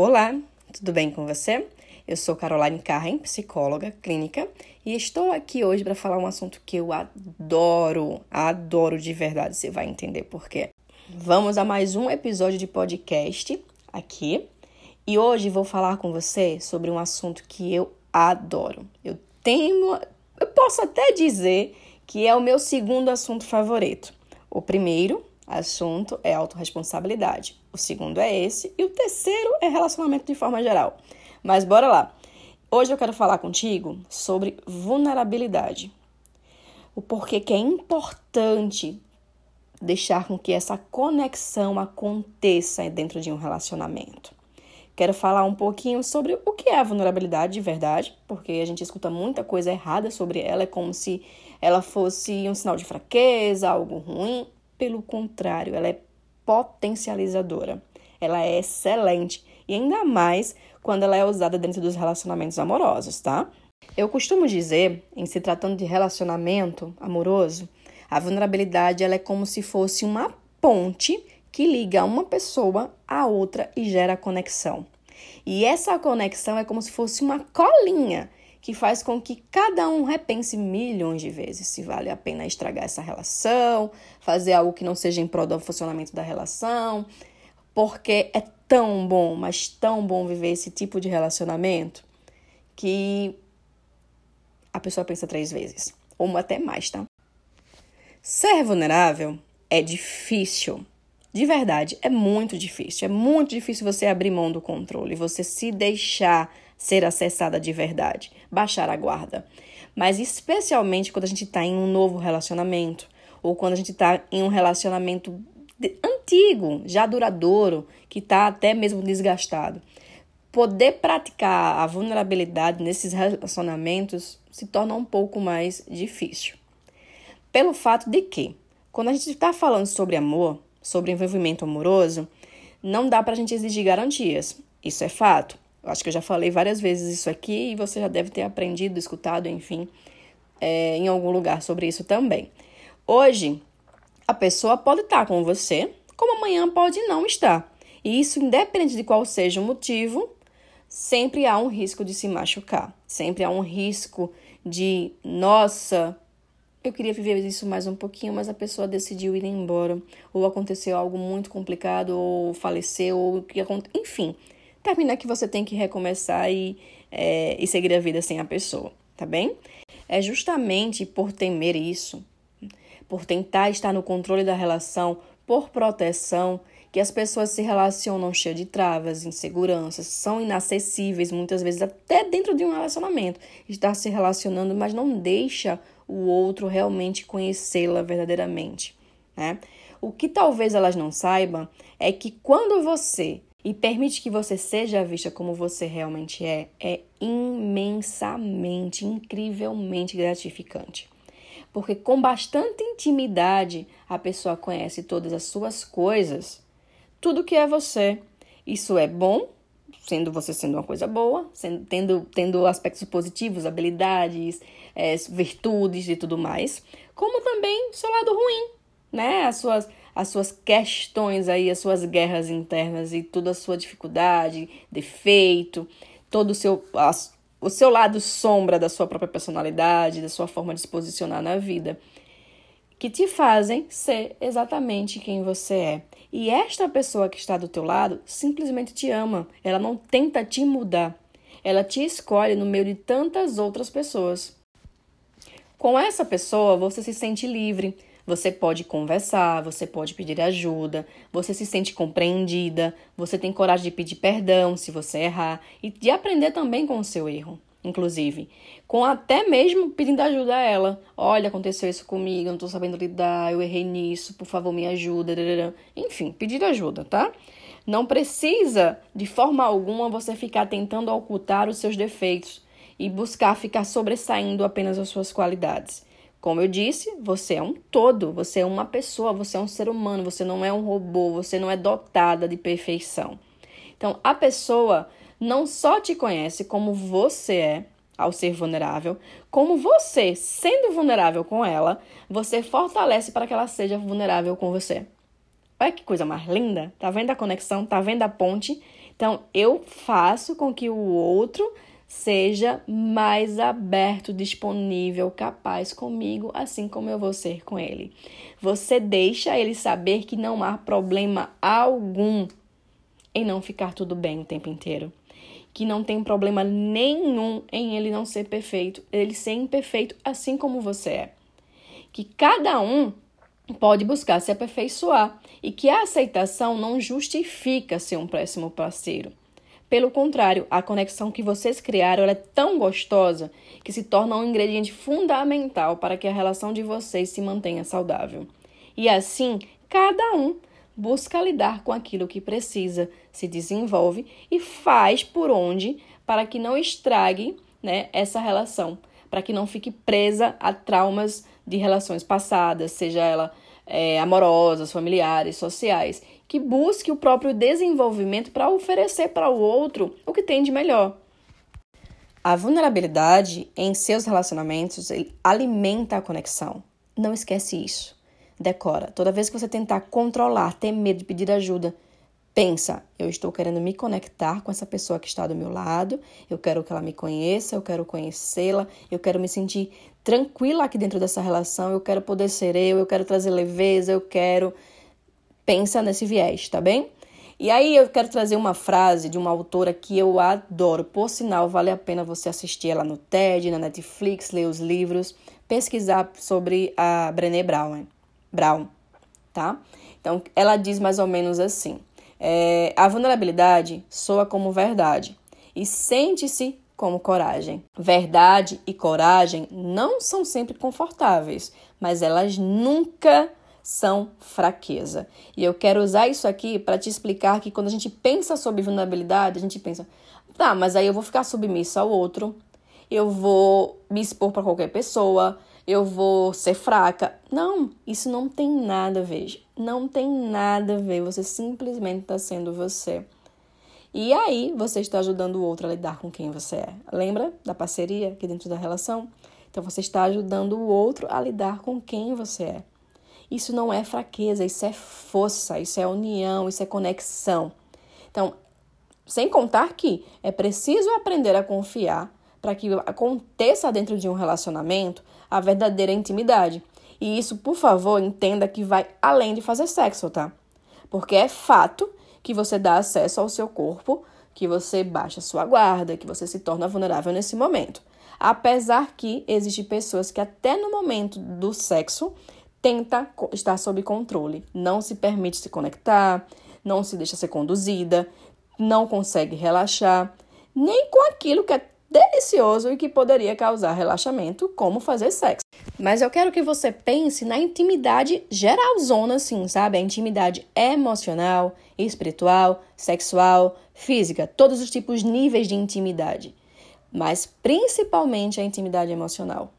Olá, tudo bem com você? Eu sou Caroline Carren, psicóloga clínica, e estou aqui hoje para falar um assunto que eu adoro, adoro de verdade, você vai entender por quê. Vamos a mais um episódio de podcast aqui, e hoje vou falar com você sobre um assunto que eu adoro. Eu tenho, eu posso até dizer que é o meu segundo assunto favorito. O primeiro assunto é autorresponsabilidade. O segundo é esse. E o terceiro é relacionamento de forma geral. Mas bora lá. Hoje eu quero falar contigo sobre vulnerabilidade. O porquê que é importante deixar com que essa conexão aconteça dentro de um relacionamento. Quero falar um pouquinho sobre o que é a vulnerabilidade de verdade, porque a gente escuta muita coisa errada sobre ela, é como se ela fosse um sinal de fraqueza, algo ruim. Pelo contrário, ela é potencializadora. Ela é excelente e ainda mais quando ela é usada dentro dos relacionamentos amorosos, tá? Eu costumo dizer, em se tratando de relacionamento amoroso, a vulnerabilidade ela é como se fosse uma ponte que liga uma pessoa à outra e gera conexão. E essa conexão é como se fosse uma colinha que faz com que cada um repense milhões de vezes se vale a pena estragar essa relação, fazer algo que não seja em prol do funcionamento da relação, porque é tão bom, mas tão bom viver esse tipo de relacionamento que a pessoa pensa três vezes, ou até mais, tá? Ser vulnerável é difícil. De verdade, é muito difícil. É muito difícil você abrir mão do controle, você se deixar ser acessada de verdade, baixar a guarda. Mas especialmente quando a gente está em um novo relacionamento, ou quando a gente está em um relacionamento antigo, já duradouro, que está até mesmo desgastado. Poder praticar a vulnerabilidade nesses relacionamentos se torna um pouco mais difícil. Pelo fato de que, quando a gente está falando sobre amor, sobre envolvimento amoroso, não dá para a gente exigir garantias. Isso é fato. Eu acho que eu já falei várias vezes isso aqui e você já deve ter aprendido, escutado, enfim, é, em algum lugar sobre isso também. Hoje, a pessoa pode estar com você, como amanhã pode não estar. E isso, independente de qual seja o motivo, sempre há um risco de se machucar. Sempre há um risco de, nossa, eu queria viver isso mais um pouquinho, mas a pessoa decidiu ir embora, ou aconteceu algo muito complicado, ou faleceu, ou que enfim termina que você tem que recomeçar e, é, e seguir a vida sem a pessoa, tá bem? É justamente por temer isso, por tentar estar no controle da relação, por proteção, que as pessoas se relacionam cheias de travas, inseguranças, são inacessíveis muitas vezes até dentro de um relacionamento. Está se relacionando, mas não deixa o outro realmente conhecê-la verdadeiramente, né? O que talvez elas não saibam é que quando você e permite que você seja vista como você realmente é, é imensamente, incrivelmente gratificante. Porque com bastante intimidade a pessoa conhece todas as suas coisas, tudo que é você. Isso é bom, sendo você sendo uma coisa boa, sendo, tendo, tendo aspectos positivos, habilidades, é, virtudes e tudo mais, como também seu lado ruim, né? As suas as suas questões aí, as suas guerras internas e toda a sua dificuldade, defeito, todo o seu, o seu lado sombra da sua própria personalidade, da sua forma de se posicionar na vida, que te fazem ser exatamente quem você é. E esta pessoa que está do teu lado simplesmente te ama, ela não tenta te mudar. Ela te escolhe no meio de tantas outras pessoas. Com essa pessoa, você se sente livre, você pode conversar, você pode pedir ajuda, você se sente compreendida, você tem coragem de pedir perdão se você errar e de aprender também com o seu erro, inclusive. Com até mesmo pedindo ajuda a ela. Olha, aconteceu isso comigo, eu não tô sabendo lidar, eu errei nisso, por favor, me ajuda. Enfim, pedir ajuda, tá? Não precisa, de forma alguma, você ficar tentando ocultar os seus defeitos e buscar ficar sobressaindo apenas as suas qualidades. Como eu disse, você é um todo, você é uma pessoa, você é um ser humano, você não é um robô, você não é dotada de perfeição. Então, a pessoa não só te conhece como você é, ao ser vulnerável, como você, sendo vulnerável com ela, você fortalece para que ela seja vulnerável com você. Olha que coisa mais linda! Tá vendo a conexão? Tá vendo a ponte? Então, eu faço com que o outro seja mais aberto, disponível, capaz comigo, assim como eu vou ser com ele. Você deixa ele saber que não há problema algum em não ficar tudo bem o tempo inteiro. Que não tem problema nenhum em ele não ser perfeito, ele ser imperfeito assim como você é. Que cada um pode buscar se aperfeiçoar e que a aceitação não justifica ser um péssimo parceiro. Pelo contrário, a conexão que vocês criaram é tão gostosa que se torna um ingrediente fundamental para que a relação de vocês se mantenha saudável. E assim, cada um busca lidar com aquilo que precisa, se desenvolve e faz por onde para que não estrague né, essa relação, para que não fique presa a traumas de relações passadas, seja ela é, amorosas, familiares, sociais, que busque o próprio desenvolvimento para oferecer para o outro o que tem de melhor. A vulnerabilidade em seus relacionamentos alimenta a conexão. Não esquece isso. Decora. Toda vez que você tentar controlar, ter medo de pedir ajuda, pensa: eu estou querendo me conectar com essa pessoa que está do meu lado, eu quero que ela me conheça, eu quero conhecê-la, eu quero me sentir tranquila aqui dentro dessa relação, eu quero poder ser eu, eu quero trazer leveza, eu quero pensa nesse viés, tá bem? E aí eu quero trazer uma frase de uma autora que eu adoro. Por sinal, vale a pena você assistir ela no TED, na Netflix, ler os livros, pesquisar sobre a Brené Brown, Brown tá? Então, ela diz mais ou menos assim: é, a vulnerabilidade soa como verdade e sente-se como coragem. Verdade e coragem não são sempre confortáveis, mas elas nunca são fraqueza. E eu quero usar isso aqui para te explicar que quando a gente pensa sobre vulnerabilidade, a gente pensa, tá, mas aí eu vou ficar submissa ao outro, eu vou me expor para qualquer pessoa, eu vou ser fraca. Não, isso não tem nada a ver. Não tem nada a ver. Você simplesmente está sendo você. E aí você está ajudando o outro a lidar com quem você é. Lembra da parceria aqui dentro da relação? Então você está ajudando o outro a lidar com quem você é. Isso não é fraqueza, isso é força, isso é união, isso é conexão. Então, sem contar que é preciso aprender a confiar para que aconteça dentro de um relacionamento a verdadeira intimidade. E isso, por favor, entenda que vai além de fazer sexo, tá? Porque é fato que você dá acesso ao seu corpo, que você baixa sua guarda, que você se torna vulnerável nesse momento. Apesar que existem pessoas que até no momento do sexo tenta estar sob controle, não se permite se conectar, não se deixa ser conduzida, não consegue relaxar, nem com aquilo que é delicioso e que poderia causar relaxamento, como fazer sexo. Mas eu quero que você pense na intimidade geralzona, assim, sabe? A intimidade emocional, espiritual, sexual, física, todos os tipos, níveis de intimidade. Mas principalmente a intimidade emocional.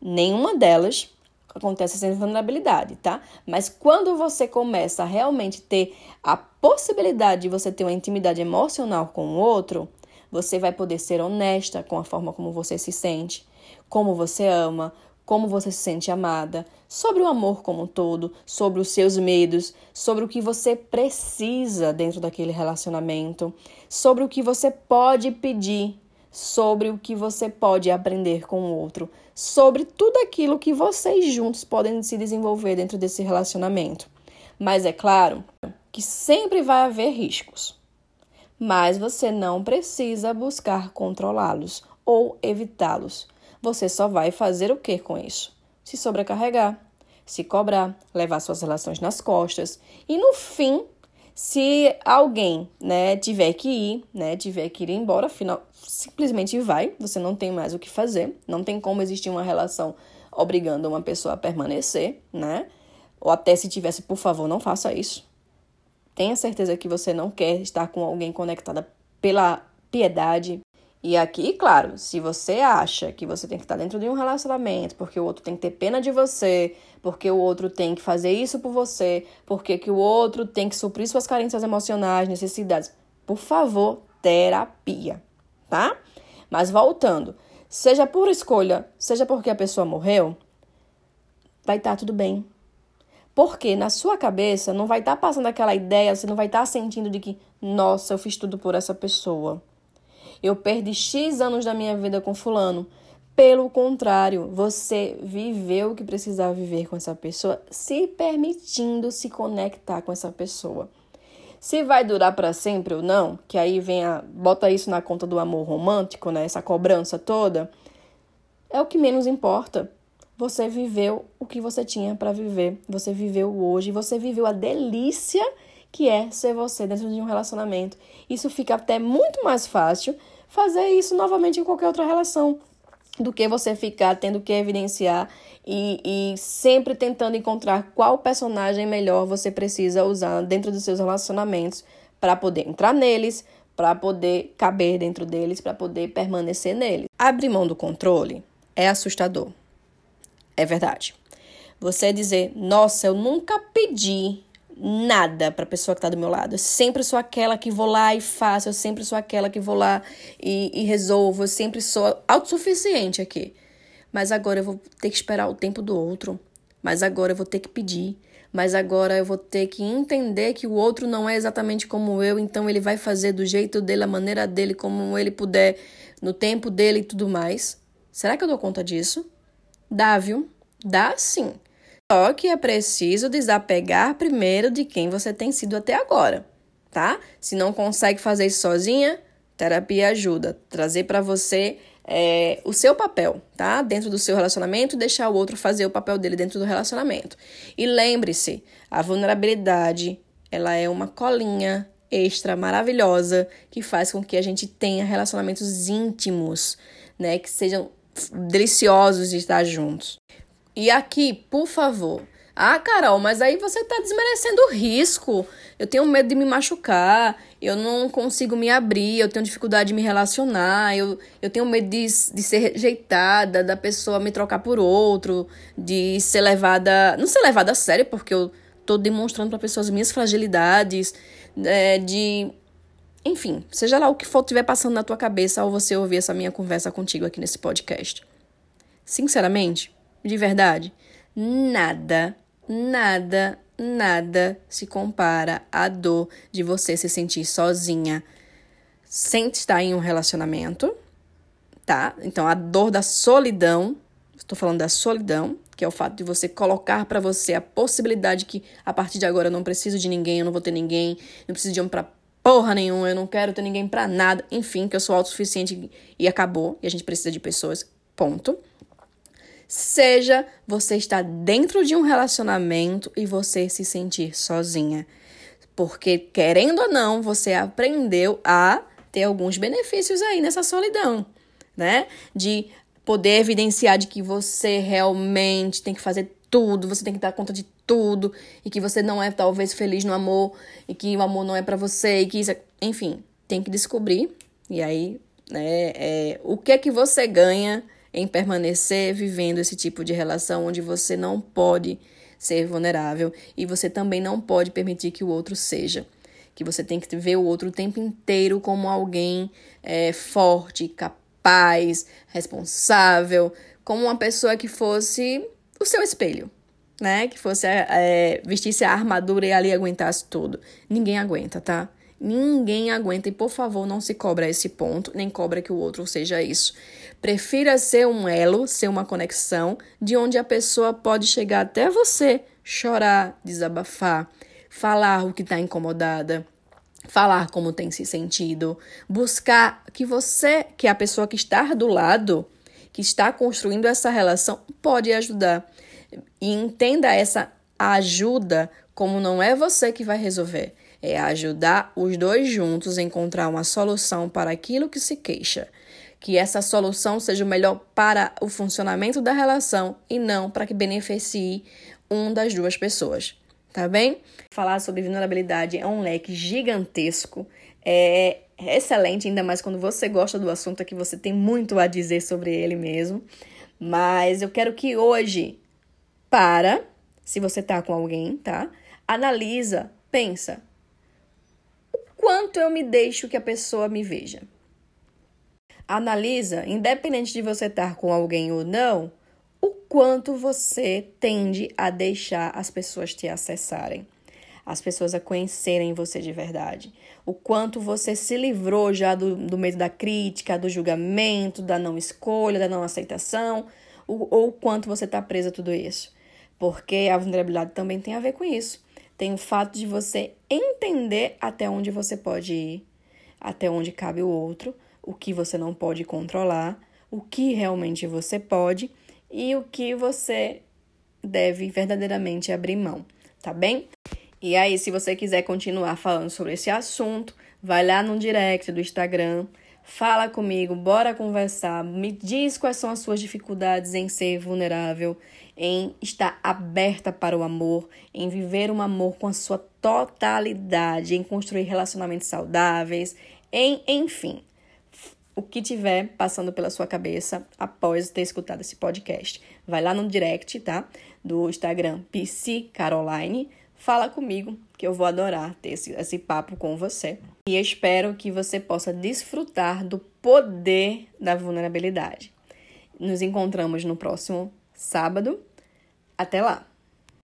Nenhuma delas acontece sem vulnerabilidade, tá? Mas quando você começa a realmente ter a possibilidade de você ter uma intimidade emocional com o outro, você vai poder ser honesta com a forma como você se sente, como você ama, como você se sente amada, sobre o amor como um todo, sobre os seus medos, sobre o que você precisa dentro daquele relacionamento, sobre o que você pode pedir sobre o que você pode aprender com o outro, sobre tudo aquilo que vocês juntos podem se desenvolver dentro desse relacionamento. Mas é claro que sempre vai haver riscos. Mas você não precisa buscar controlá-los ou evitá-los. Você só vai fazer o que com isso? Se sobrecarregar, se cobrar, levar suas relações nas costas e no fim se alguém, né, tiver que ir, né, tiver que ir embora, final, simplesmente vai, você não tem mais o que fazer, não tem como existir uma relação obrigando uma pessoa a permanecer, né? Ou até se tivesse, por favor, não faça isso. Tenha certeza que você não quer estar com alguém conectada pela piedade, e aqui, claro, se você acha que você tem que estar dentro de um relacionamento porque o outro tem que ter pena de você, porque o outro tem que fazer isso por você, porque que o outro tem que suprir suas carências emocionais, necessidades, por favor, terapia, tá? Mas voltando, seja por escolha, seja porque a pessoa morreu, vai estar tudo bem. Porque na sua cabeça não vai estar tá passando aquela ideia, você não vai estar tá sentindo de que, nossa, eu fiz tudo por essa pessoa. Eu perdi X anos da minha vida com fulano. Pelo contrário, você viveu o que precisava viver com essa pessoa, se permitindo se conectar com essa pessoa. Se vai durar para sempre ou não, que aí vem a bota isso na conta do amor romântico, né? Essa cobrança toda, é o que menos importa. Você viveu o que você tinha para viver. Você viveu hoje, você viveu a delícia que é ser você dentro de um relacionamento. Isso fica até muito mais fácil fazer isso novamente em qualquer outra relação do que você ficar tendo que evidenciar e, e sempre tentando encontrar qual personagem melhor você precisa usar dentro dos seus relacionamentos para poder entrar neles, para poder caber dentro deles, para poder permanecer neles. Abrir mão do controle é assustador. É verdade. Você dizer, nossa, eu nunca pedi nada para a pessoa que está do meu lado. Eu sempre sou aquela que vou lá e faço, eu sempre sou aquela que vou lá e, e resolvo, eu sempre sou autossuficiente aqui. Mas agora eu vou ter que esperar o tempo do outro. Mas agora eu vou ter que pedir. Mas agora eu vou ter que entender que o outro não é exatamente como eu, então ele vai fazer do jeito dele, a maneira dele, como ele puder, no tempo dele e tudo mais. Será que eu dou conta disso? Dá, viu? Dá sim. Só que é preciso desapegar primeiro de quem você tem sido até agora, tá? Se não consegue fazer isso sozinha, terapia ajuda. Trazer para você é, o seu papel, tá? Dentro do seu relacionamento, deixar o outro fazer o papel dele dentro do relacionamento. E lembre-se, a vulnerabilidade, ela é uma colinha extra maravilhosa que faz com que a gente tenha relacionamentos íntimos, né? Que sejam deliciosos de estar juntos. E aqui, por favor. Ah, Carol, mas aí você está desmerecendo o risco. Eu tenho medo de me machucar, eu não consigo me abrir, eu tenho dificuldade de me relacionar, eu, eu tenho medo de, de ser rejeitada, da pessoa me trocar por outro, de ser levada. Não ser levada a sério, porque eu tô demonstrando para pessoas minhas fragilidades, é, de. Enfim, seja lá o que for estiver passando na tua cabeça ao você ouvir essa minha conversa contigo aqui nesse podcast. Sinceramente, de verdade, nada, nada, nada se compara à dor de você se sentir sozinha sem estar em um relacionamento, tá? Então, a dor da solidão, estou falando da solidão, que é o fato de você colocar para você a possibilidade que a partir de agora eu não preciso de ninguém, eu não vou ter ninguém, não preciso de homem pra porra nenhuma, eu não quero ter ninguém pra nada, enfim, que eu sou autossuficiente e acabou, e a gente precisa de pessoas, ponto seja você estar dentro de um relacionamento e você se sentir sozinha. Porque, querendo ou não, você aprendeu a ter alguns benefícios aí nessa solidão, né? De poder evidenciar de que você realmente tem que fazer tudo, você tem que dar conta de tudo e que você não é talvez feliz no amor e que o amor não é para você e que isso, é... enfim, tem que descobrir e aí, né, é, o que é que você ganha em permanecer vivendo esse tipo de relação onde você não pode ser vulnerável e você também não pode permitir que o outro seja. Que você tem que ver o outro o tempo inteiro como alguém é, forte, capaz, responsável, como uma pessoa que fosse o seu espelho, né? Que fosse é, vestisse a armadura e ali aguentasse tudo. Ninguém aguenta, tá? Ninguém aguenta e, por favor, não se cobra esse ponto, nem cobra que o outro seja isso. Prefira ser um elo, ser uma conexão, de onde a pessoa pode chegar até você, chorar, desabafar, falar o que está incomodada, falar como tem se sentido, buscar que você, que a pessoa que está do lado, que está construindo essa relação, pode ajudar. E entenda essa ajuda como não é você que vai resolver é ajudar os dois juntos a encontrar uma solução para aquilo que se queixa. Que essa solução seja o melhor para o funcionamento da relação e não para que beneficie um das duas pessoas. Tá bem? Falar sobre vulnerabilidade é um leque gigantesco. É excelente, ainda mais quando você gosta do assunto, é que você tem muito a dizer sobre ele mesmo. Mas eu quero que hoje, para, se você tá com alguém, tá? Analisa, pensa, quanto eu me deixo que a pessoa me veja. Analisa, independente de você estar com alguém ou não, o quanto você tende a deixar as pessoas te acessarem, as pessoas a conhecerem você de verdade. O quanto você se livrou já do, do medo da crítica, do julgamento, da não escolha, da não aceitação, ou, o quanto você está preso a tudo isso. Porque a vulnerabilidade também tem a ver com isso. Tem o fato de você entender até onde você pode ir, até onde cabe o outro, o que você não pode controlar, o que realmente você pode e o que você deve verdadeiramente abrir mão, tá bem? E aí, se você quiser continuar falando sobre esse assunto, vai lá no direct do Instagram, fala comigo, bora conversar, me diz quais são as suas dificuldades em ser vulnerável, em estar aberta para o amor, em viver um amor com a sua totalidade, em construir relacionamentos saudáveis, em enfim, o que tiver passando pela sua cabeça após ter escutado esse podcast. Vai lá no direct, tá? Do Instagram PC Caroline, fala comigo que eu vou adorar ter esse, esse papo com você. E espero que você possa desfrutar do poder da vulnerabilidade. Nos encontramos no próximo sábado. Até lá!